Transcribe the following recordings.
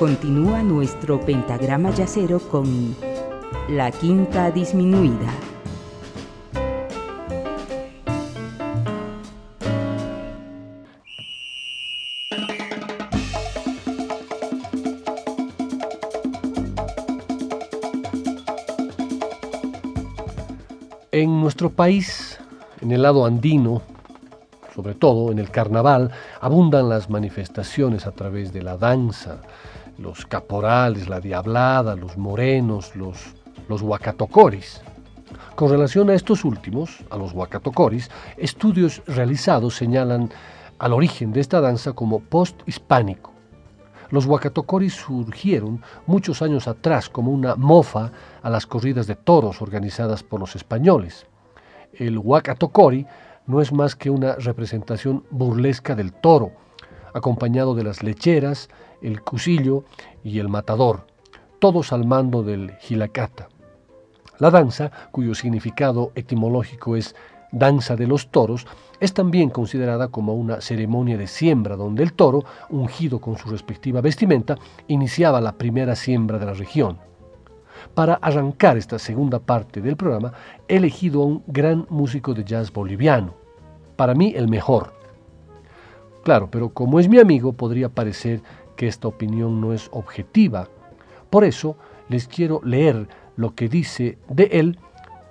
Continúa nuestro pentagrama yacero con la quinta disminuida. En nuestro país, en el lado andino, sobre todo en el carnaval, abundan las manifestaciones a través de la danza, los caporales, la diablada, los morenos, los, los huacatocoris. Con relación a estos últimos, a los huacatocoris, estudios realizados señalan al origen de esta danza como post-hispánico. Los huacatocoris surgieron muchos años atrás como una mofa a las corridas de toros organizadas por los españoles. El huacatocori no es más que una representación burlesca del toro, acompañado de las lecheras, el cusillo y el matador, todos al mando del gilacata. La danza, cuyo significado etimológico es danza de los toros, es también considerada como una ceremonia de siembra donde el toro, ungido con su respectiva vestimenta, iniciaba la primera siembra de la región. Para arrancar esta segunda parte del programa, he elegido a un gran músico de jazz boliviano, para mí el mejor. Claro, pero como es mi amigo, podría parecer que esta opinión no es objetiva. Por eso les quiero leer lo que dice de él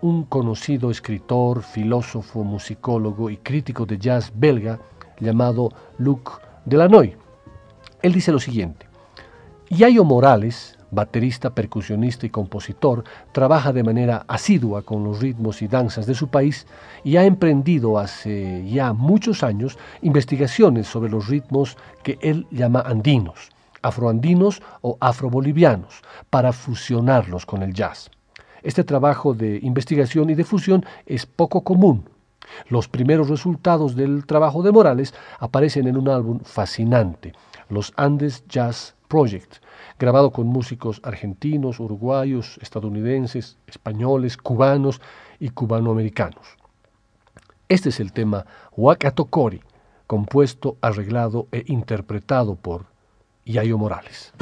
un conocido escritor, filósofo, musicólogo y crítico de jazz belga llamado Luc Delanoy. Él dice lo siguiente, Yayo Morales, baterista, percusionista y compositor, trabaja de manera asidua con los ritmos y danzas de su país y ha emprendido hace ya muchos años investigaciones sobre los ritmos que él llama andinos, afroandinos o afrobolivianos, para fusionarlos con el jazz. Este trabajo de investigación y de fusión es poco común. Los primeros resultados del trabajo de Morales aparecen en un álbum fascinante, los Andes Jazz Project, grabado con músicos argentinos, uruguayos, estadounidenses, españoles, cubanos y cubanoamericanos. Este es el tema Wakatokori, compuesto, arreglado e interpretado por Yayo Morales.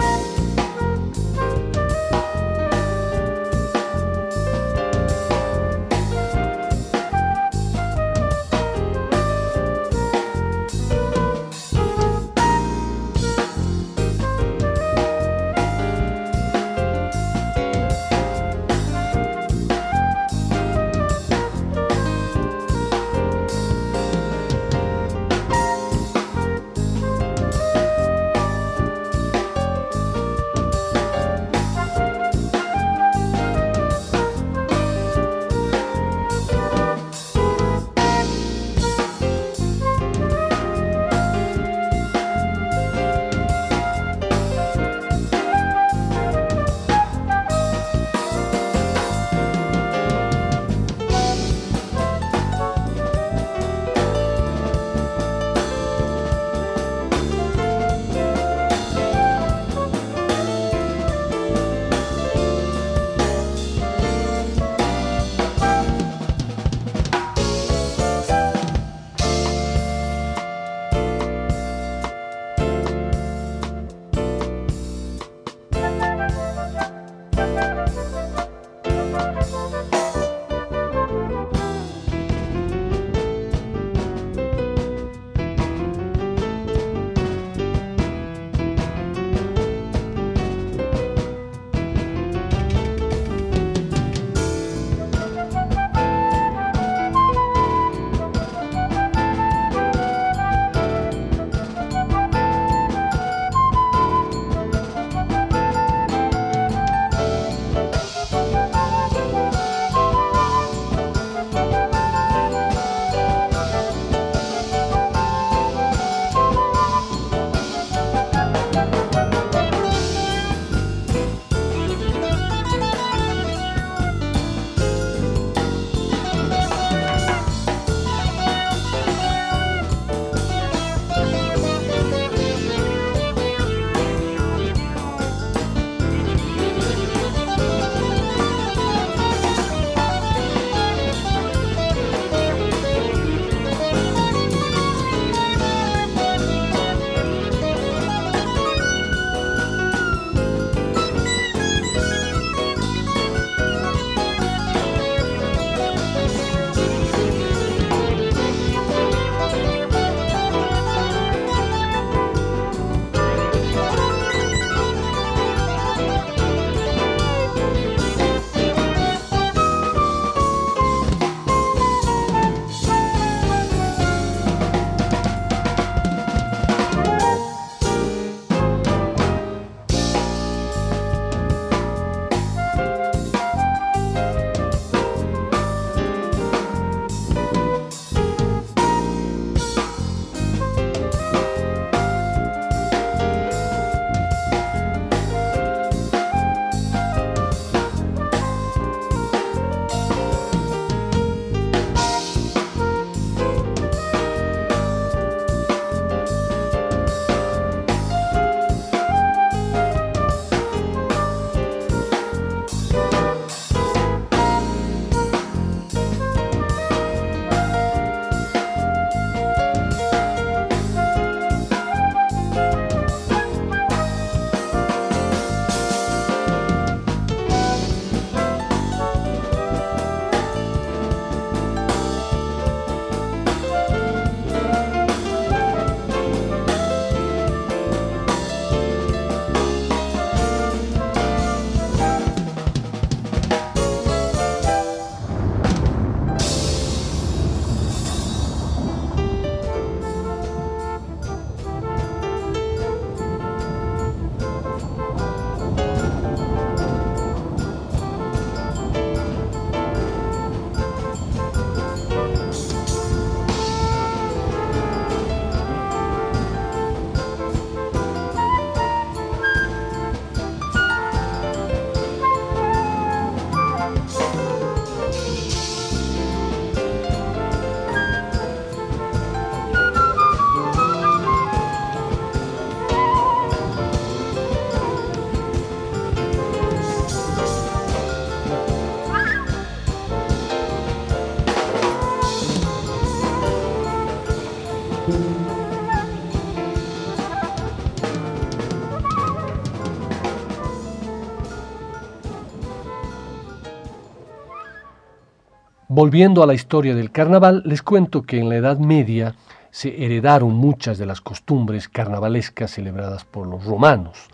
Volviendo a la historia del carnaval, les cuento que en la Edad Media se heredaron muchas de las costumbres carnavalescas celebradas por los romanos.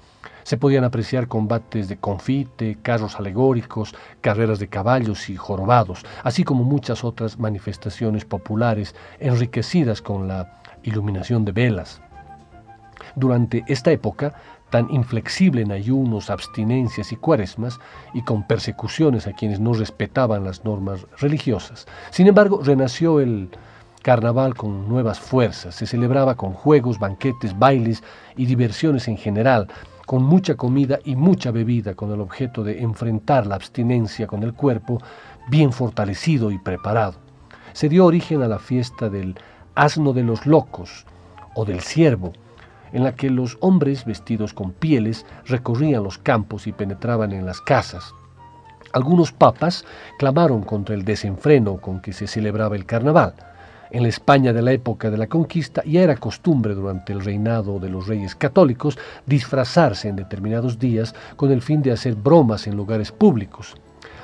Se podían apreciar combates de confite, carros alegóricos, carreras de caballos y jorobados, así como muchas otras manifestaciones populares enriquecidas con la iluminación de velas. Durante esta época, tan inflexible en ayunos, abstinencias y cuaresmas, y con persecuciones a quienes no respetaban las normas religiosas. Sin embargo, renació el carnaval con nuevas fuerzas, se celebraba con juegos, banquetes, bailes y diversiones en general, con mucha comida y mucha bebida, con el objeto de enfrentar la abstinencia con el cuerpo bien fortalecido y preparado. Se dio origen a la fiesta del asno de los locos o del ciervo, en la que los hombres vestidos con pieles recorrían los campos y penetraban en las casas. Algunos papas clamaron contra el desenfreno con que se celebraba el carnaval. En la España de la época de la conquista ya era costumbre durante el reinado de los reyes católicos disfrazarse en determinados días con el fin de hacer bromas en lugares públicos.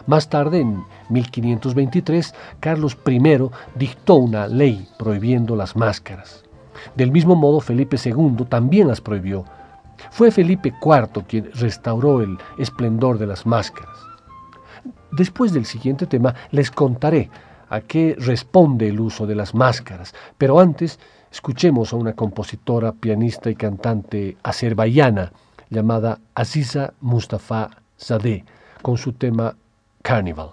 Más tarde, en 1523, Carlos I dictó una ley prohibiendo las máscaras. Del mismo modo, Felipe II también las prohibió. Fue Felipe IV quien restauró el esplendor de las máscaras. Después del siguiente tema les contaré a qué responde el uso de las máscaras, pero antes escuchemos a una compositora, pianista y cantante azerbaiyana llamada Aziza Mustafa Zadeh con su tema Carnival.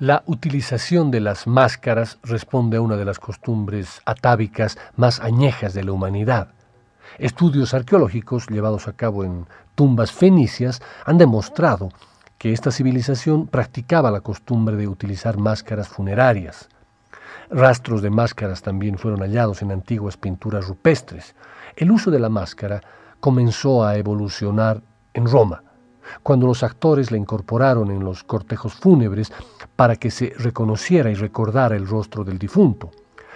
La utilización de las máscaras responde a una de las costumbres atávicas más añejas de la humanidad. Estudios arqueológicos llevados a cabo en tumbas fenicias han demostrado que esta civilización practicaba la costumbre de utilizar máscaras funerarias. Rastros de máscaras también fueron hallados en antiguas pinturas rupestres. El uso de la máscara comenzó a evolucionar en Roma cuando los actores la incorporaron en los cortejos fúnebres para que se reconociera y recordara el rostro del difunto.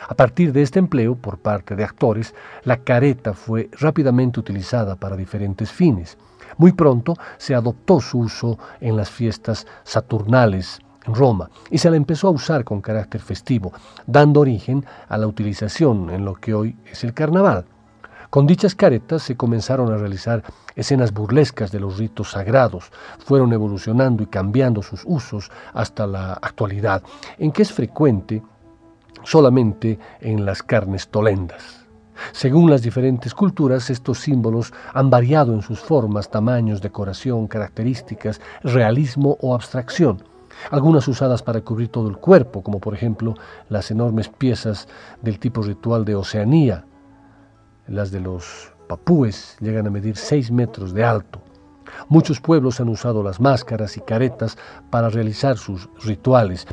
A partir de este empleo por parte de actores, la careta fue rápidamente utilizada para diferentes fines. Muy pronto se adoptó su uso en las fiestas saturnales en Roma y se la empezó a usar con carácter festivo, dando origen a la utilización en lo que hoy es el carnaval. Con dichas caretas se comenzaron a realizar escenas burlescas de los ritos sagrados, fueron evolucionando y cambiando sus usos hasta la actualidad, en que es frecuente solamente en las carnes tolendas. Según las diferentes culturas, estos símbolos han variado en sus formas, tamaños, decoración, características, realismo o abstracción. Algunas usadas para cubrir todo el cuerpo, como por ejemplo las enormes piezas del tipo ritual de Oceanía, las de los papúes llegan a medir 6 metros de alto. Muchos pueblos han usado las máscaras y caretas para realizar sus rituales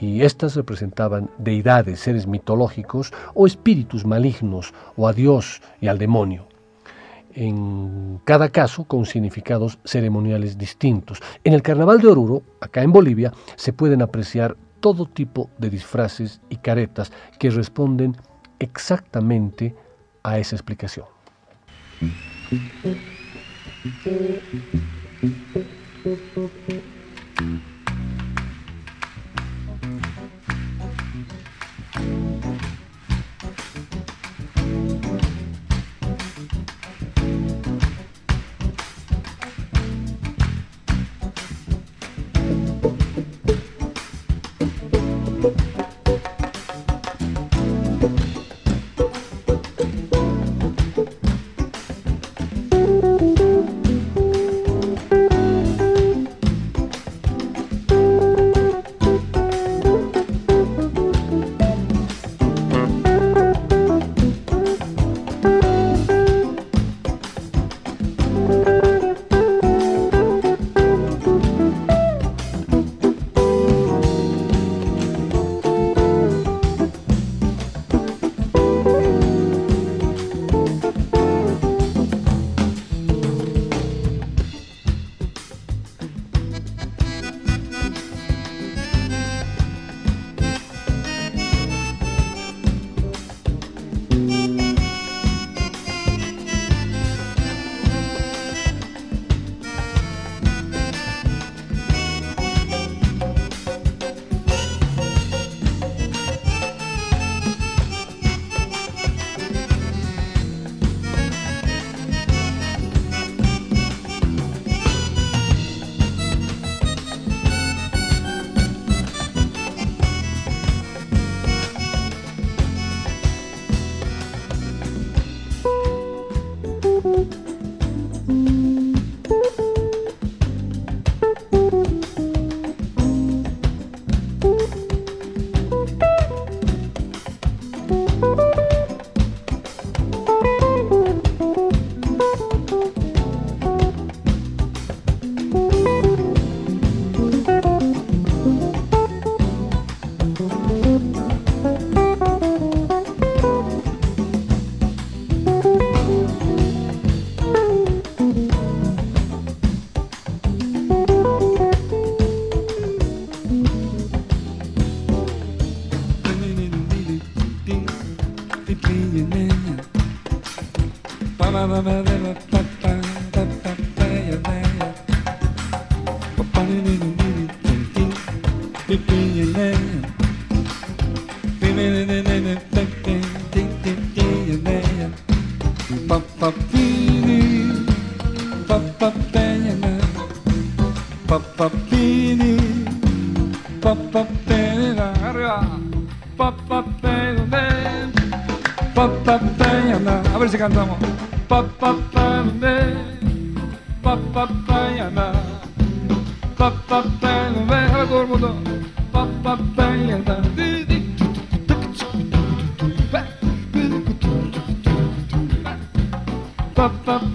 y éstas representaban deidades, seres mitológicos o espíritus malignos o a Dios y al demonio. En cada caso con significados ceremoniales distintos. En el Carnaval de Oruro, acá en Bolivia, se pueden apreciar todo tipo de disfraces y caretas que responden exactamente a esa explicación. A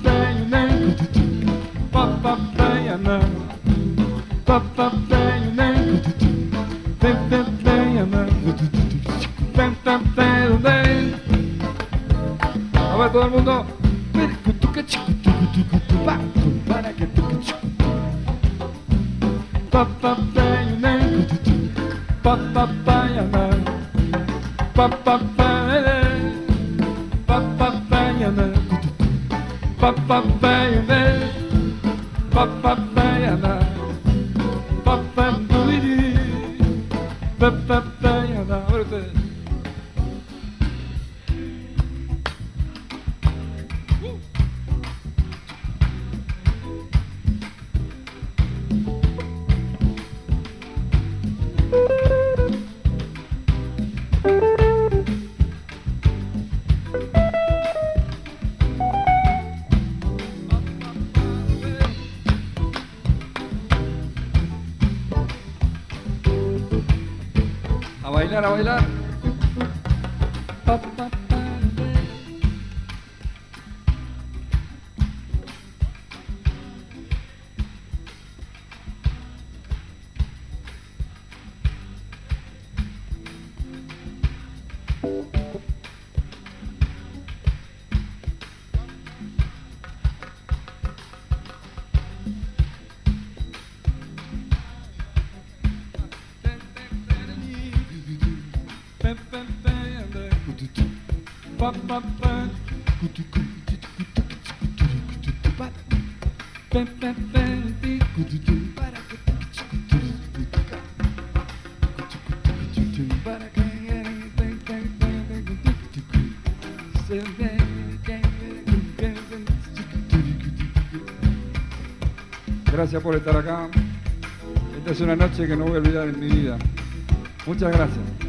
Gracias por estar acá. Esta es una noche que no voy a olvidar en mi vida. Muchas gracias.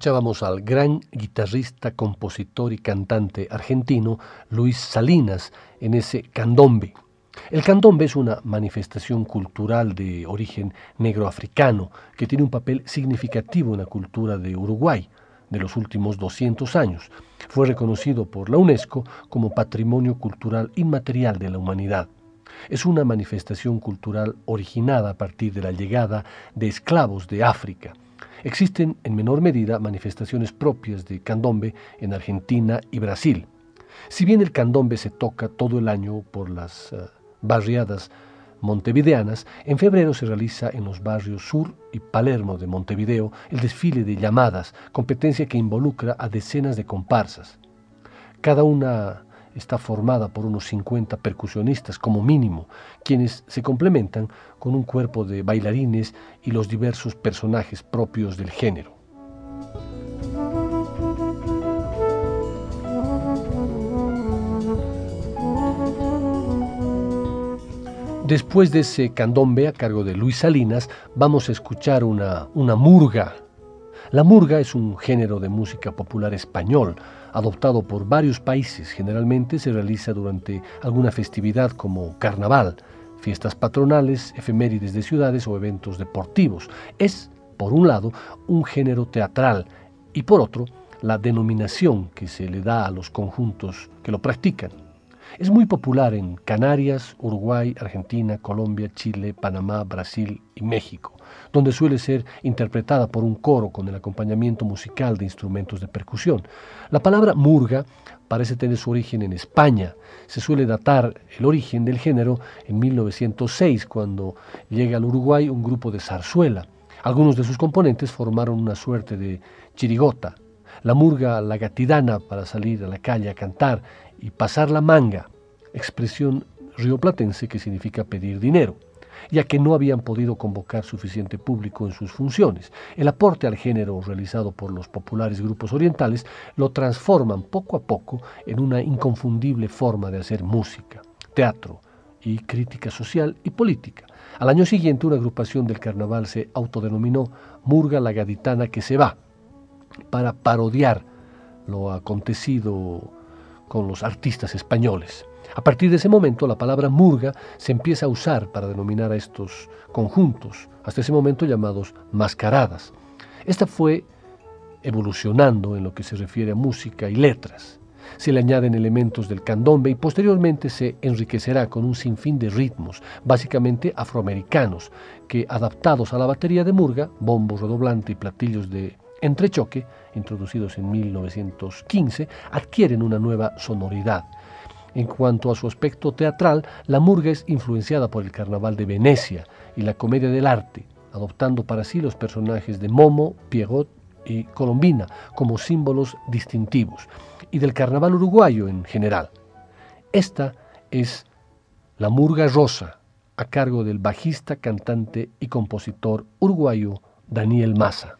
escuchábamos al gran guitarrista, compositor y cantante argentino Luis Salinas en ese candombe. El candombe es una manifestación cultural de origen negroafricano que tiene un papel significativo en la cultura de Uruguay de los últimos 200 años. Fue reconocido por la UNESCO como Patrimonio Cultural Inmaterial de la Humanidad. Es una manifestación cultural originada a partir de la llegada de esclavos de África Existen en menor medida manifestaciones propias de candombe en Argentina y Brasil. Si bien el candombe se toca todo el año por las eh, barriadas montevideanas, en febrero se realiza en los barrios Sur y Palermo de Montevideo el desfile de llamadas, competencia que involucra a decenas de comparsas. Cada una está formada por unos 50 percusionistas como mínimo, quienes se complementan con un cuerpo de bailarines y los diversos personajes propios del género. Después de ese candombe a cargo de Luis Salinas, vamos a escuchar una, una murga. La murga es un género de música popular español, adoptado por varios países. Generalmente se realiza durante alguna festividad como carnaval, fiestas patronales, efemérides de ciudades o eventos deportivos. Es, por un lado, un género teatral y por otro, la denominación que se le da a los conjuntos que lo practican. Es muy popular en Canarias, Uruguay, Argentina, Colombia, Chile, Panamá, Brasil y México donde suele ser interpretada por un coro con el acompañamiento musical de instrumentos de percusión. La palabra murga parece tener su origen en España. Se suele datar el origen del género en 1906, cuando llega al Uruguay un grupo de zarzuela. Algunos de sus componentes formaron una suerte de chirigota. la murga la gatidana para salir a la calle a cantar y pasar la manga, expresión rioplatense que significa pedir dinero ya que no habían podido convocar suficiente público en sus funciones. El aporte al género realizado por los populares grupos orientales lo transforman poco a poco en una inconfundible forma de hacer música, teatro y crítica social y política. Al año siguiente una agrupación del carnaval se autodenominó Murga la Gaditana que se va, para parodiar lo acontecido con los artistas españoles. A partir de ese momento, la palabra murga se empieza a usar para denominar a estos conjuntos, hasta ese momento llamados mascaradas. Esta fue evolucionando en lo que se refiere a música y letras. Se le añaden elementos del candombe y posteriormente se enriquecerá con un sinfín de ritmos, básicamente afroamericanos, que adaptados a la batería de murga, bombo redoblante y platillos de entrechoque, introducidos en 1915, adquieren una nueva sonoridad en cuanto a su aspecto teatral, la murga es influenciada por el carnaval de Venecia y la comedia del arte, adoptando para sí los personajes de Momo, Pierrot y Colombina como símbolos distintivos, y del carnaval uruguayo en general. Esta es la murga rosa, a cargo del bajista, cantante y compositor uruguayo Daniel Massa.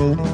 Oh.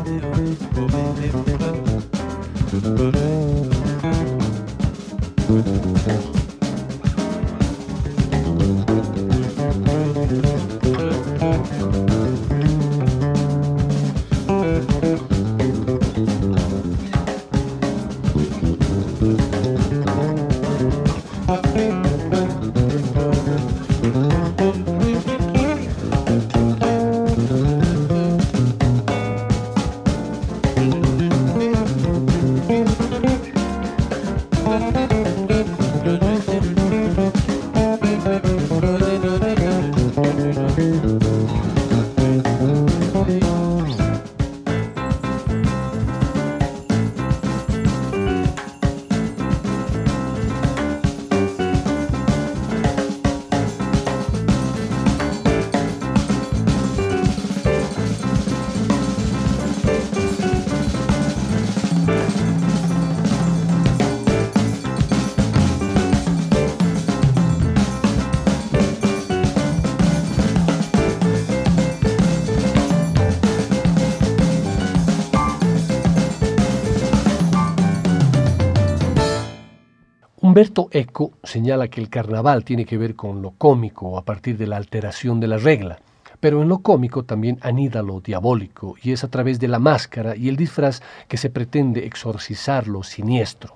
Humberto Eco señala que el carnaval tiene que ver con lo cómico a partir de la alteración de la regla, pero en lo cómico también anida lo diabólico y es a través de la máscara y el disfraz que se pretende exorcizar lo siniestro.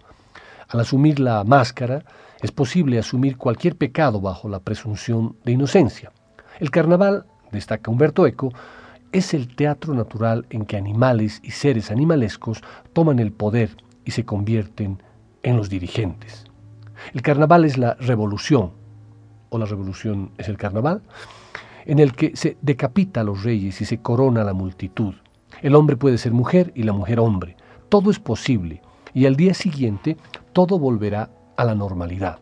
Al asumir la máscara es posible asumir cualquier pecado bajo la presunción de inocencia. El carnaval, destaca Humberto Eco, es el teatro natural en que animales y seres animalescos toman el poder y se convierten en los dirigentes. El carnaval es la revolución, o la revolución es el carnaval, en el que se decapita a los reyes y se corona a la multitud. El hombre puede ser mujer y la mujer hombre. Todo es posible y al día siguiente todo volverá a la normalidad.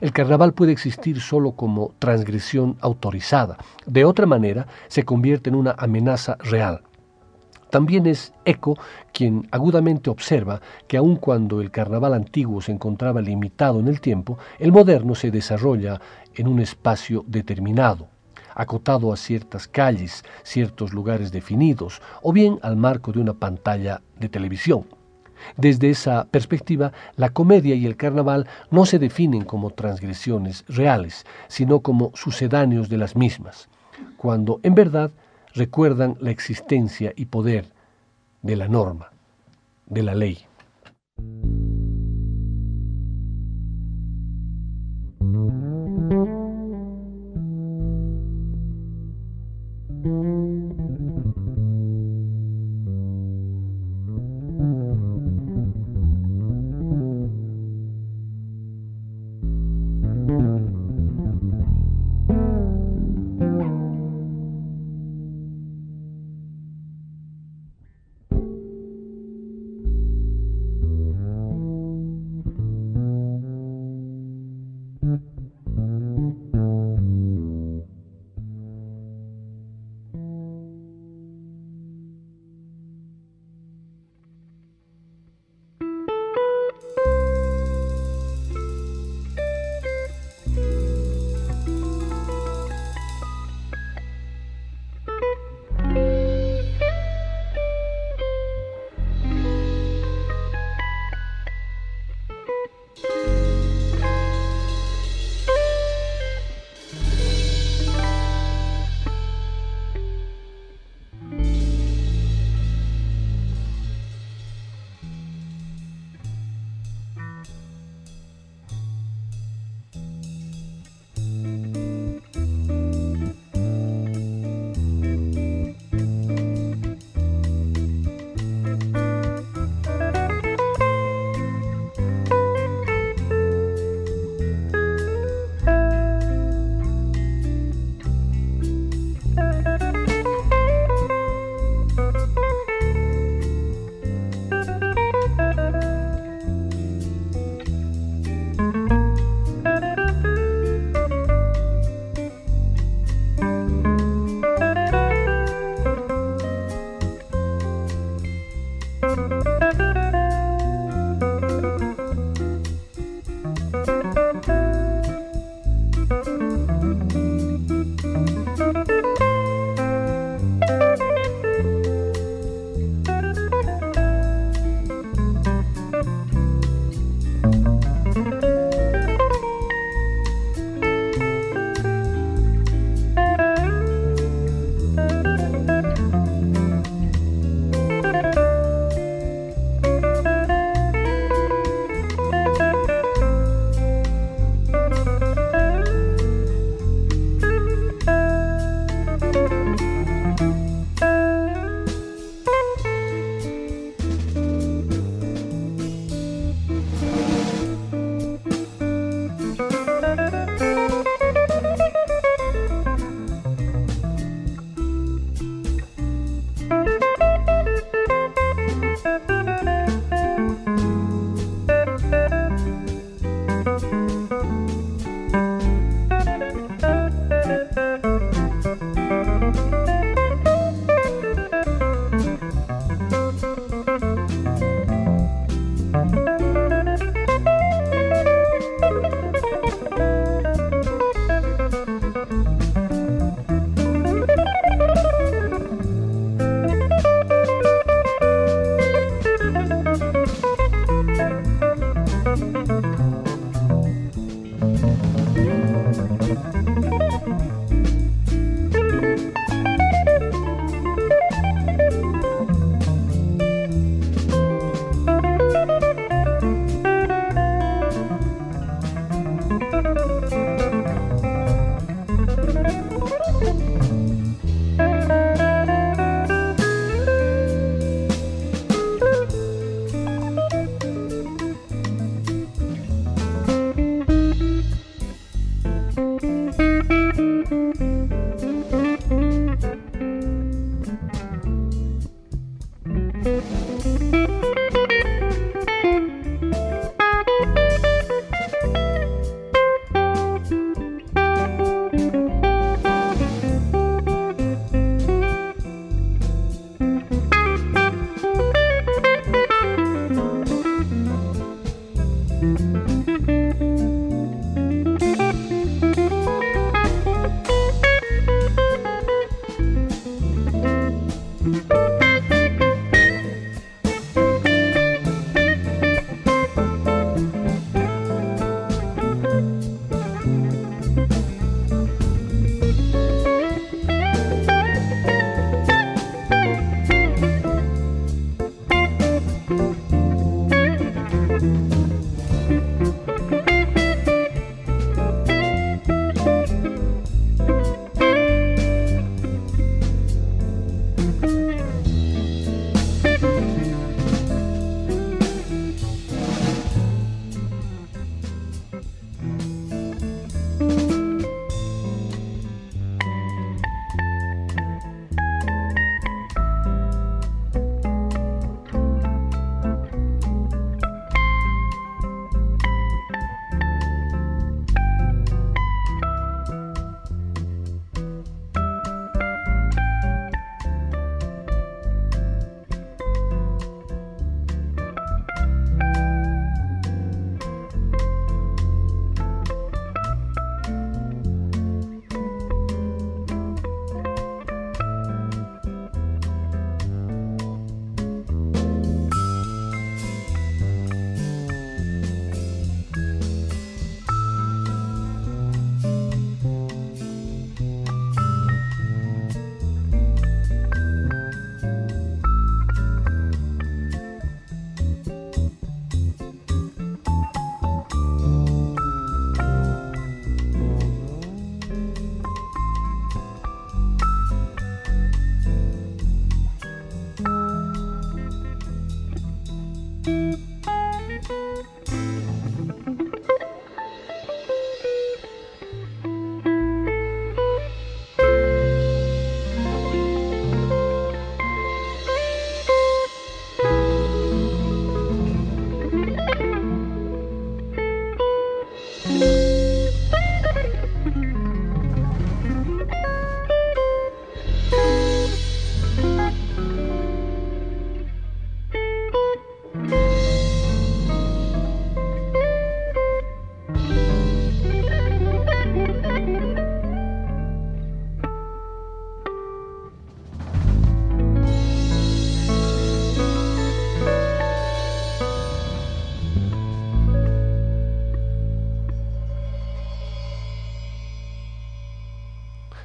El carnaval puede existir solo como transgresión autorizada. De otra manera, se convierte en una amenaza real. También es Eco quien agudamente observa que aun cuando el carnaval antiguo se encontraba limitado en el tiempo, el moderno se desarrolla en un espacio determinado, acotado a ciertas calles, ciertos lugares definidos, o bien al marco de una pantalla de televisión. Desde esa perspectiva, la comedia y el carnaval no se definen como transgresiones reales, sino como sucedáneos de las mismas, cuando en verdad recuerdan la existencia y poder de la norma, de la ley.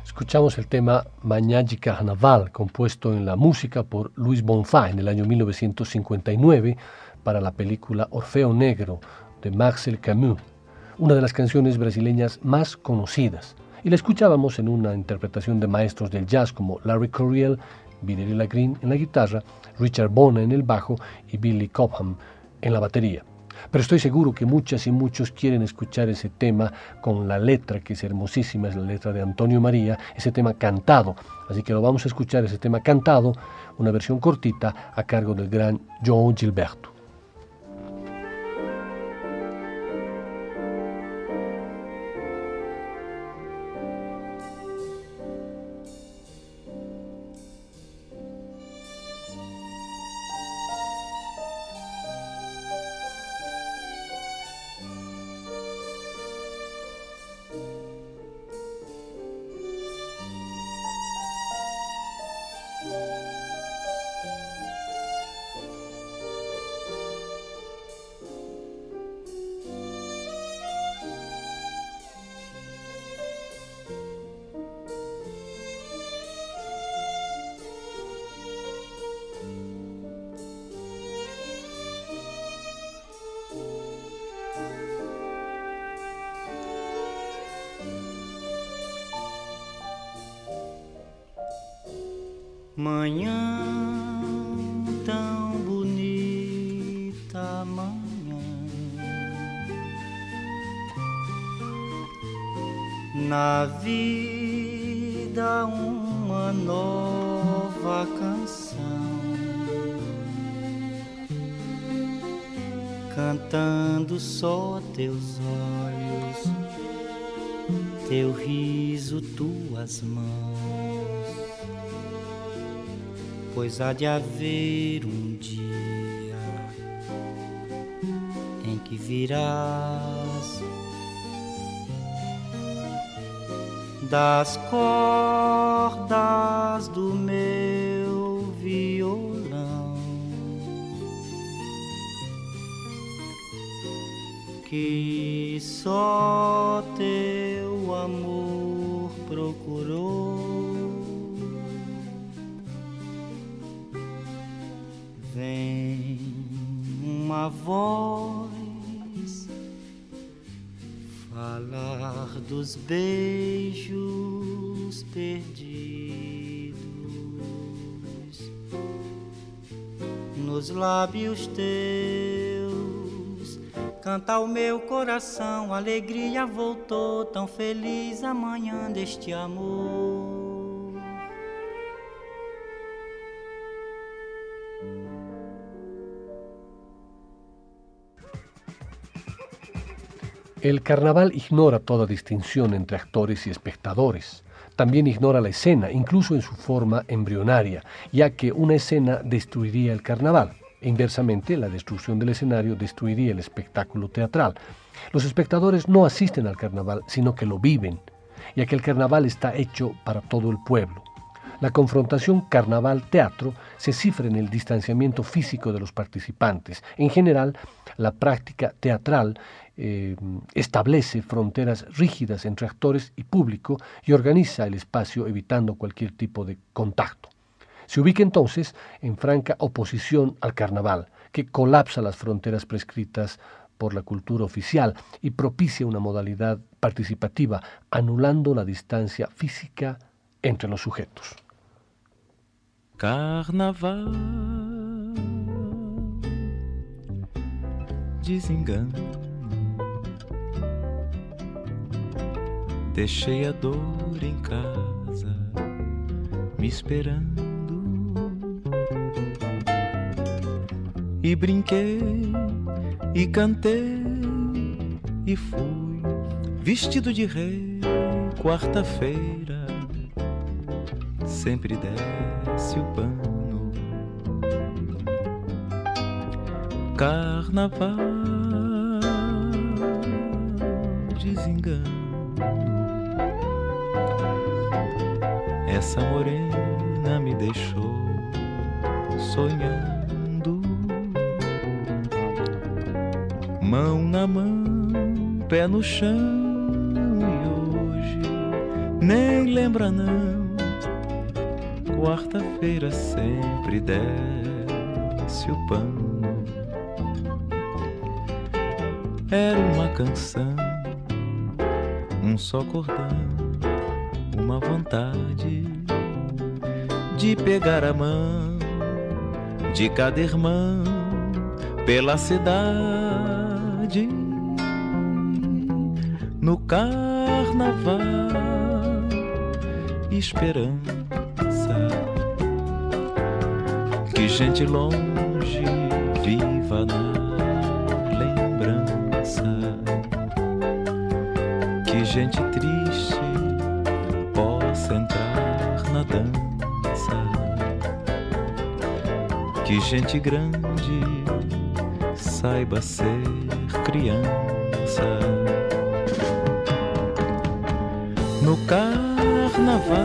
Escuchamos el tema Mañana Carnaval, compuesto en la música por Luis Bonfá en el año 1959 para la película Orfeo Negro de Marcel Camus, una de las canciones brasileñas más conocidas. Y la escuchábamos en una interpretación de maestros del jazz como Larry Coryell, Billy Green en la guitarra, Richard Bona en el bajo y Billy Cobham en la batería. Pero estoy seguro que muchas y muchos quieren escuchar ese tema con la letra, que es hermosísima, es la letra de Antonio María, ese tema cantado. Así que lo vamos a escuchar, ese tema cantado, una versión cortita a cargo del gran John Gilberto. na vida uma nova canção, cantando só teus olhos, teu riso, tuas mãos, pois há de haver um dia em que virás das cordas do meu violão que só teu amor procurou. Vem uma voz dos beijos perdidos nos lábios teus. Canta o meu coração, alegria voltou, tão feliz amanhã deste amor. El carnaval ignora toda distinción entre actores y espectadores. También ignora la escena, incluso en su forma embrionaria, ya que una escena destruiría el carnaval. E inversamente, la destrucción del escenario destruiría el espectáculo teatral. Los espectadores no asisten al carnaval, sino que lo viven, ya que el carnaval está hecho para todo el pueblo. La confrontación carnaval-teatro se cifra en el distanciamiento físico de los participantes. En general, la práctica teatral eh, establece fronteras rígidas entre actores y público y organiza el espacio evitando cualquier tipo de contacto. Se ubica entonces en franca oposición al carnaval, que colapsa las fronteras prescritas por la cultura oficial y propicia una modalidad participativa, anulando la distancia física entre los sujetos. Carnaval, Deixei a dor em casa, me esperando. E brinquei, e cantei, e fui vestido de rei. Quarta-feira sempre desce o pano. Carnaval, desengano. Essa morena me deixou sonhando. Mão na mão, pé no chão, e hoje nem lembra não. Quarta-feira sempre desce o pano. Era uma canção, um só cordão uma vontade de pegar a mão de cada irmão pela cidade. No carnaval esperança que gente longe viva na lembrança. Que gente triste dança. Que gente grande saiba ser criança. No carnaval,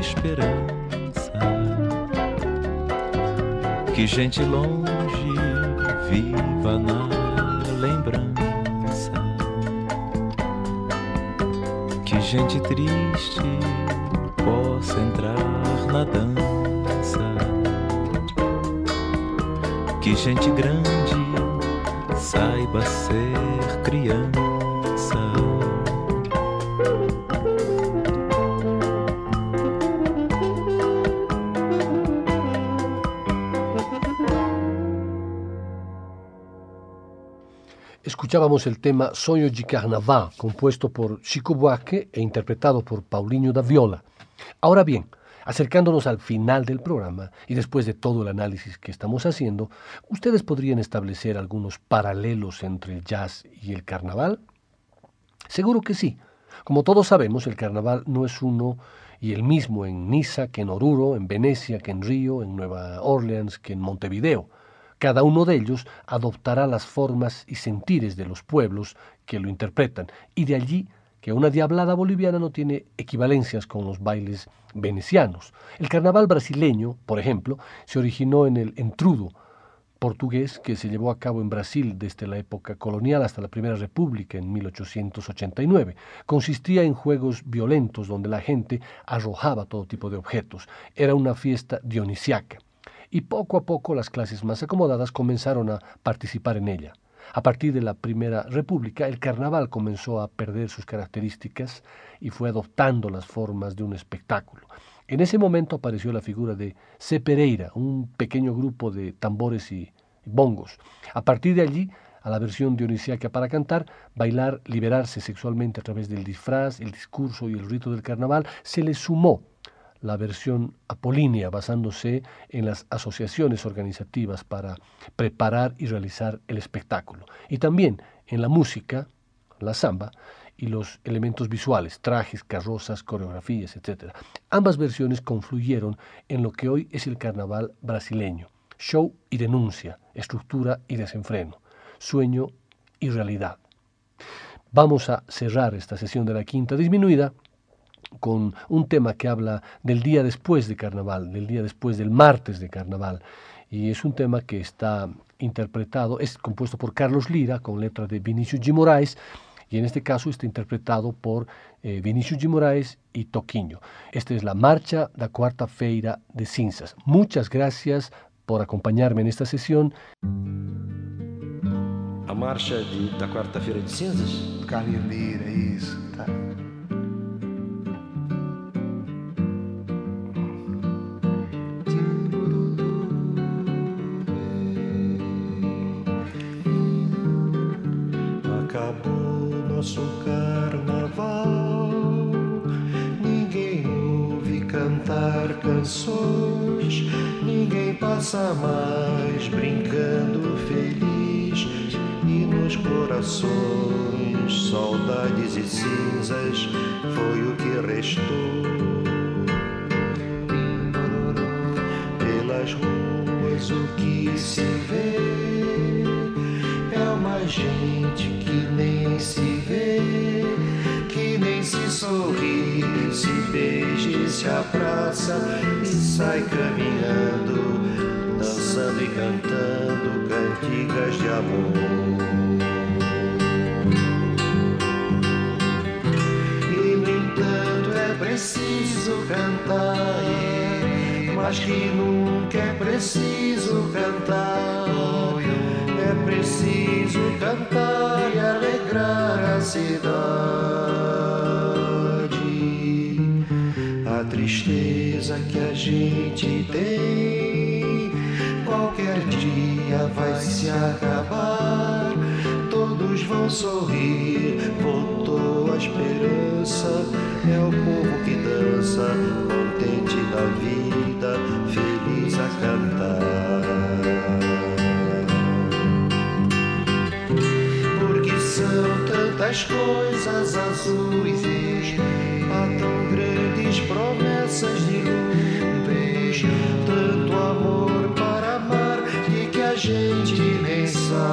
esperança. Que gente longe viva na lembrança. Que gente triste na dança. Que gente grande saiba ser criança. Escuchábamos el tema Sonho de Carnaval, compuesto por Chico Buarque e interpretado por Paulinho da Viola. Ahora bien, Acercándonos al final del programa y después de todo el análisis que estamos haciendo, ¿ustedes podrían establecer algunos paralelos entre el jazz y el carnaval? Seguro que sí. Como todos sabemos, el carnaval no es uno y el mismo en Niza que en Oruro, en Venecia que en Río, en Nueva Orleans que en Montevideo. Cada uno de ellos adoptará las formas y sentires de los pueblos que lo interpretan, y de allí que una diablada boliviana no tiene equivalencias con los bailes venecianos. El carnaval brasileño, por ejemplo, se originó en el entrudo portugués que se llevó a cabo en Brasil desde la época colonial hasta la Primera República en 1889. Consistía en juegos violentos donde la gente arrojaba todo tipo de objetos. Era una fiesta dionisiaca. Y poco a poco las clases más acomodadas comenzaron a participar en ella. A partir de la Primera República, el carnaval comenzó a perder sus características y fue adoptando las formas de un espectáculo. En ese momento apareció la figura de C. Pereira, un pequeño grupo de tambores y bongos. A partir de allí, a la versión dionisíaca para cantar, bailar, liberarse sexualmente a través del disfraz, el discurso y el rito del carnaval, se le sumó la versión apolínea, basándose en las asociaciones organizativas para preparar y realizar el espectáculo. Y también en la música, la samba, y los elementos visuales, trajes, carrozas, coreografías, etc. Ambas versiones confluyeron en lo que hoy es el carnaval brasileño. Show y denuncia, estructura y desenfreno, sueño y realidad. Vamos a cerrar esta sesión de la quinta disminuida con un tema que habla del día después de carnaval, del día después del martes de carnaval. Y es un tema que está interpretado, es compuesto por Carlos Lira con letra de Vinicius G. Moraes y en este caso está interpretado por eh, Vinicius G. Moraes y Toquinho. Esta es la marcha da Cuarta Feira de Cinzas. Muchas gracias por acompañarme en esta sesión. A marcha de, da Quarta-feira de Cinzas? Carlos Lira, isso. Tá. Saudades e cinzas foi o que restou. Pelas ruas, o que se vê é uma gente que nem se sorri, se beije, se abraça e sai caminhando, dançando e cantando cantigas de amor. Mas que nunca é preciso cantar. É preciso cantar e alegrar a cidade. tristeza que a gente tem. Qualquer dia vai se acabar, todos vão sorrir. Voltou a esperança, é o povo que dança, contente da vida, a cantar. Porque são tantas coisas azuis há tão grandes promessas de luz, tanto amor para amar e que a gente nem sabe.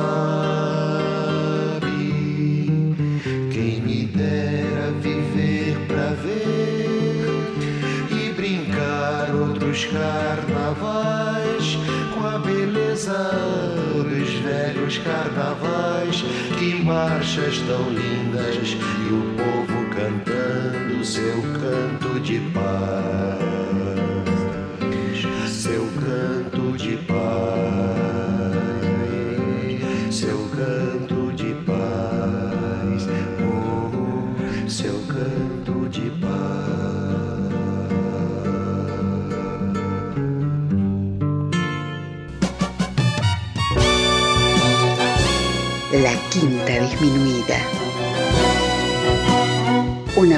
Quem me dera viver para ver e carnavais, que marchas tão lindas e o povo cantando seu canto de paz, seu canto de paz,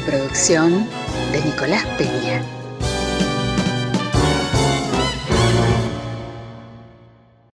producción de Nicolás Peña.